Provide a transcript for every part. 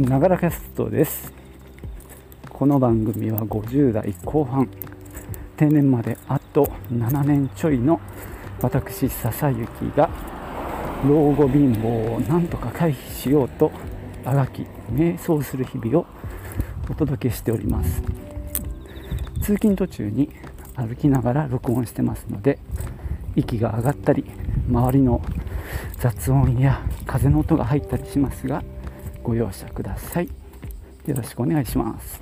ながらキャストです。この番組は50代後半定年まであと7年ちょいの私笹雪が老後貧乏をなんとか回避しようとあがき瞑想する日々をお届けしております。通勤途中に歩きながら録音してますので息が上がったり周りの雑音や風の音が入ったりしますがご容赦ください。よろしくお願いします。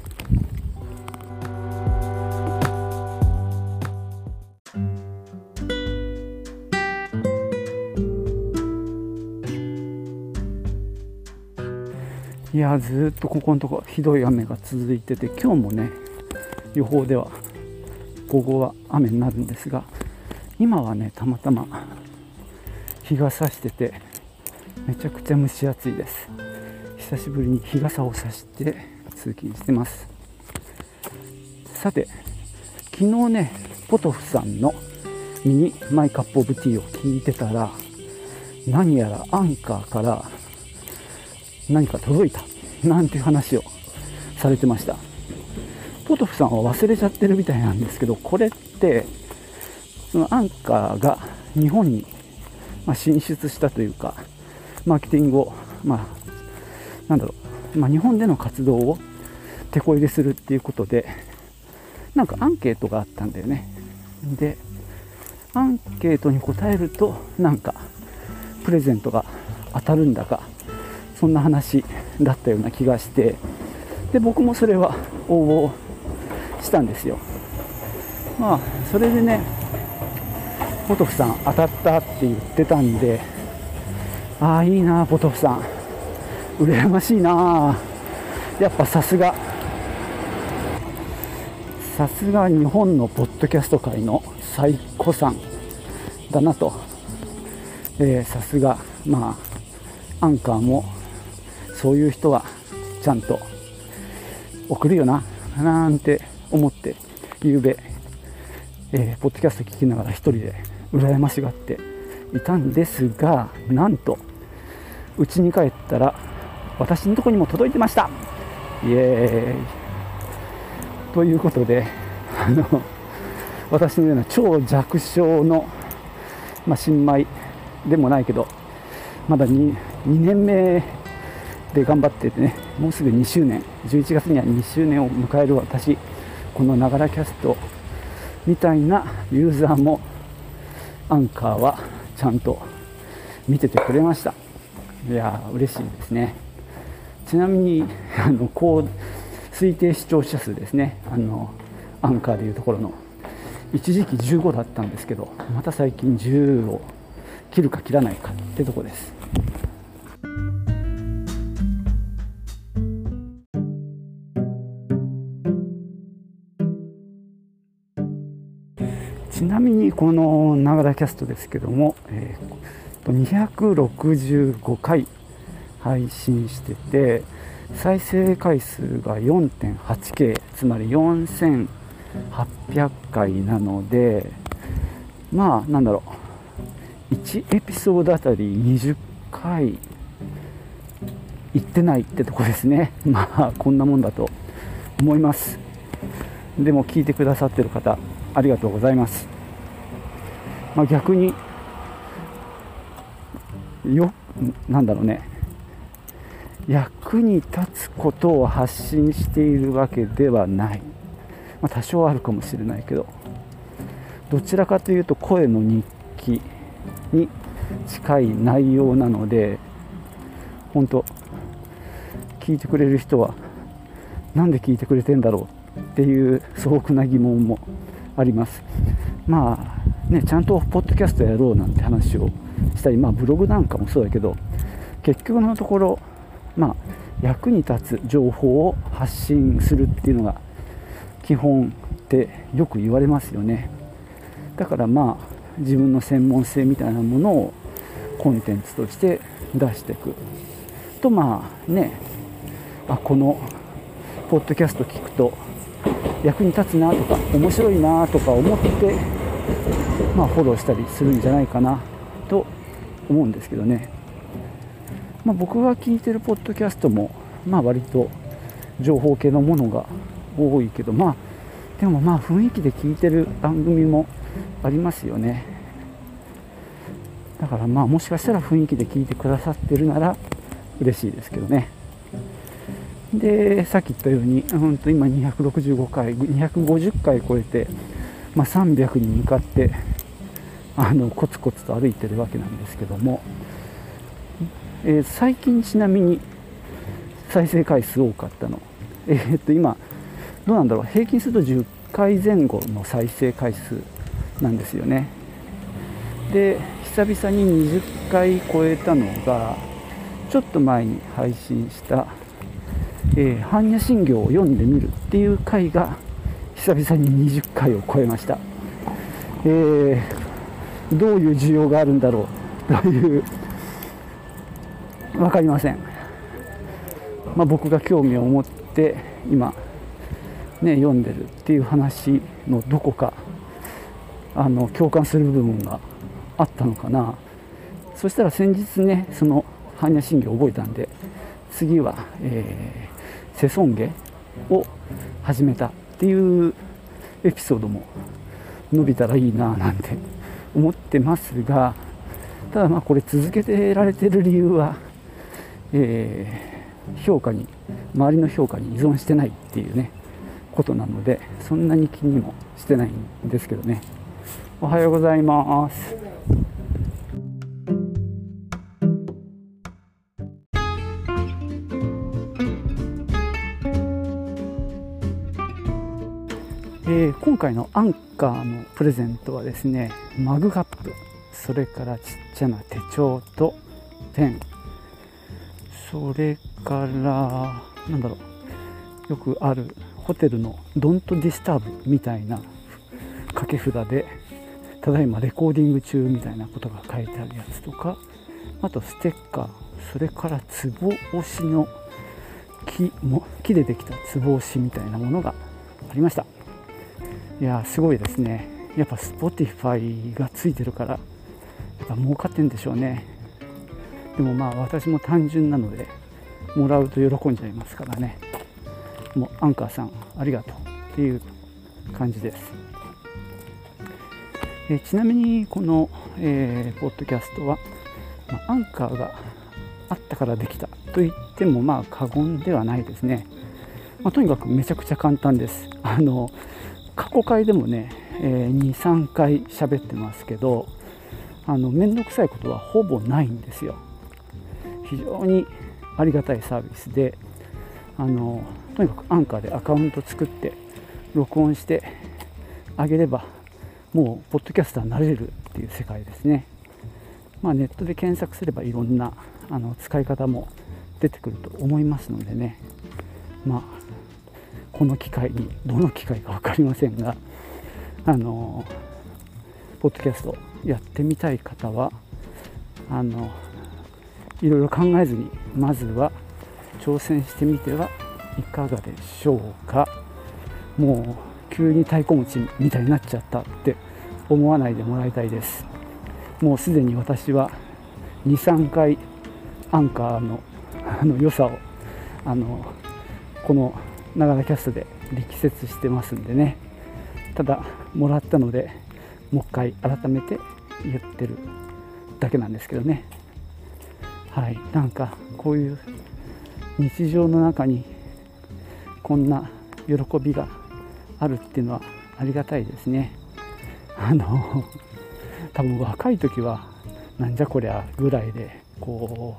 いやずっとここのとこひどい雨が続いてて今日もね予報では午後は雨になるんですが今はねたまたま日が差しててめちゃくちゃ蒸し暑いです。久しぶりに日傘を差して通勤してます。さて昨日ねポトフさんのミニマイカップオブティーを聞いてたら何やらアンカーから何か届いたなんていう話をされてました。ポトフさんは忘れちゃってるみたいなんですけどこれってそのアンカーが日本に進出したというかマーケティングをまあなんだろう、まあ、日本での活動を手こ入れするっていうことでなんかアンケートがあったんだよね。でアンケートに答えるとなんかプレゼントが当たるんだかそんな話だったような気がしてで僕もそれは応募したんですよ。まあそれでねポトフさん当たったって言ってたんでああいいなポトフさん。羨ましいな。やっぱさすが。さすが日本のポッドキャスト界の最古さんだなと、えー、さすがまあアンカーもそういう人はちゃんと送るよな。なんて思ってゆうべ、えー、ポッドキャスト聞きながら一人で羨ましがっていたんですがなんと家に帰ったら私のとこにも届いてました。イエーイ。ということであの私のような超弱小の、まあ、新米でもないけどまだ 2, 2年目で頑張っててねもうすぐ2周年。11月には2周年を迎える私このながらキャストみたいなユーザーもアンカーはちゃんと見ててくれました。いや嬉しいですね。ちなみに あのこう推定視聴者数ですね。あのアンカーでいうところの。一時期15だったんですけどまた最近10を切るか切らないかってとこです。ちなみにこのながらキャストですけども、えー、265回配信してて再生回数が 4.8K つまり4800回なのでまあなんだろう。1エピソードあたり20回いってないってとこですね。まあこんなもんだと思います。でも聞いてくださってる方ありがとうございます、まあ、逆によなんだろうね。役に立つことを発信しているわけではない、まあ、多少あるかもしれないけど。どちらかというと声の日記に近い内容なので本当聞いてくれる人は何で聞いてくれてんだろうっていう素朴な疑問もあります。まあねちゃんとポッドキャストやろうなんて話をしたりまあブログなんかもそうだけど結局のところまあ、役に立つ情報を発信するっていうのが基本ってよく言われますよね。だからまあ自分の専門性みたいなものをコンテンツとして出していく。とまあねあこのポッドキャスト聞くと役に立つなとか面白いなとか思ってまあフォローしたりするんじゃないかなと思うんですけどね。まあ、僕が聞いてるポッドキャストも、まあ割と情報系のものが多いけどまあでもまあ雰囲気で聞いてる番組もありますよね。だからまあもしかしたら雰囲気で聞いてくださってるなら嬉しいですけどね。でさっき言ったように、うん、と今265回250回超えて、まあ、300に向かってあのコツコツと歩いてるわけなんですけども、えー、最近ちなみに再生回数多かったの。えー、っと今どうなんだろう。平均すると10回前後の再生回数なんですよね。で久々に20回超えたのがちょっと前に配信したえー、般若心経を読んでみるっていう回が久々に20回を超えました、えー、どういう需要があるんだろう。という分かりません、まあ、僕が興味を持って今ね読んでるっていう話のどこかあの共感する部分があったのかな。そしたら先日ねその般若心経を覚えたんで次は、えセソンゲを始めたっていうエピソードも伸びたらいいななんて思ってますがただまあこれ続けてられてる理由は、えー、評価に周りの評価に依存してないっていうねことなのでそんなに気にもしてないんですけどね。おはようございます。えー、今回のアンカーのプレゼントはですねマグカップそれからちっちゃな手帳とペン。それからなんだろうよくあるホテルの「 Don't Disturb」みたいな掛け札でただいまレコーディング中みたいなことが書いてあるやつとかあとステッカーそれからツボ押しの木も木でできたツボ押しみたいなものがありました。いやすごいですね。やっぱ Spotify がついてるからやっぱ儲かってんでしょうね。でもまあ私も単純なのでもらうと喜んじゃいますからね。もうアンカーさんありがとうっていう感じです。えちなみにこの、えー、ポッドキャストは、ま、アンカーがあったからできたと言ってもまあ過言ではないですね、まあ、とにかくめちゃくちゃ簡単です。あの過去回でもね、えー、23回喋ってますけどあの面倒くさいことはほぼないんですよ。非常にありがたいサービスであのとにかくアンカーでアカウント作って録音してあげればもうポッドキャスターになれるっていう世界ですね、まあ、ネットで検索すればいろんなあの使い方も出てくると思いますのでね。まあこの機会にどの機会か分かりませんがあのポッドキャストやってみたい方はあのいろいろ考えずにまずは挑戦してみてはいかがでしょうか。もう急に太鼓持ちみたいになっちゃったって思わないでもらいたいです。もうすでに私は23回アンカーのあの良さをあのこの長田キャストで力説してますんでね。ただもらったのでもう一回改めて言ってるだけなんですけどね。はい。なんかこういう日常の中にこんな喜びがあるっていうのはありがたいですね。あの 多分若い時はなんじゃこりゃぐらいでこ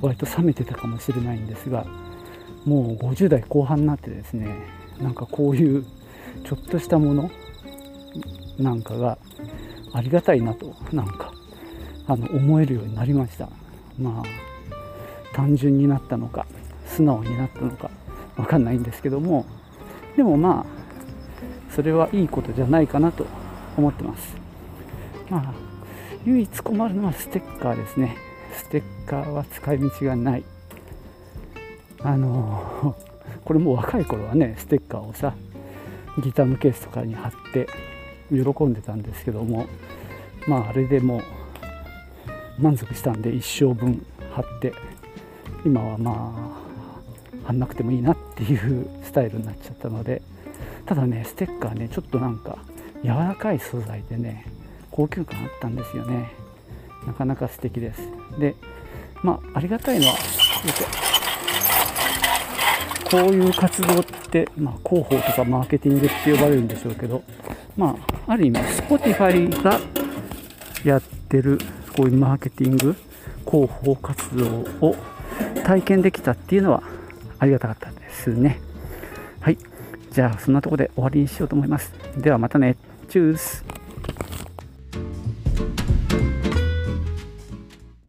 う割と冷めてたかもしれないんですがもう50代後半になってですねなんかこういうちょっとしたものなんかがありがたいなとなんかあの思えるようになりました。まあ単純になったのか素直になったのか分かんないんですけどもでもまあそれはいいことじゃないかなと思ってます。まあ唯一困るのはステッカーですね。ステッカーは使い道がない。あのこれも若い頃はねステッカーをさギターのケースとかに貼って喜んでたんですけどもまああれでもう満足したんで一生分貼って今はまあ貼んなくてもいいなっていうスタイルになっちゃったのでただねステッカーねちょっとなんか柔らかい素材でね高級感あったんですよね。なかなか素敵です。でまあありがたいのはこういう活動って、まあ、広報とかマーケティングって呼ばれるんでしょうけどまあある意味 Spotify がやってるこういうマーケティング広報活動を体験できたっていうのはありがたかったですね。はい。じゃあそんなとこで終わりにしようと思います。ではまたね。チュース。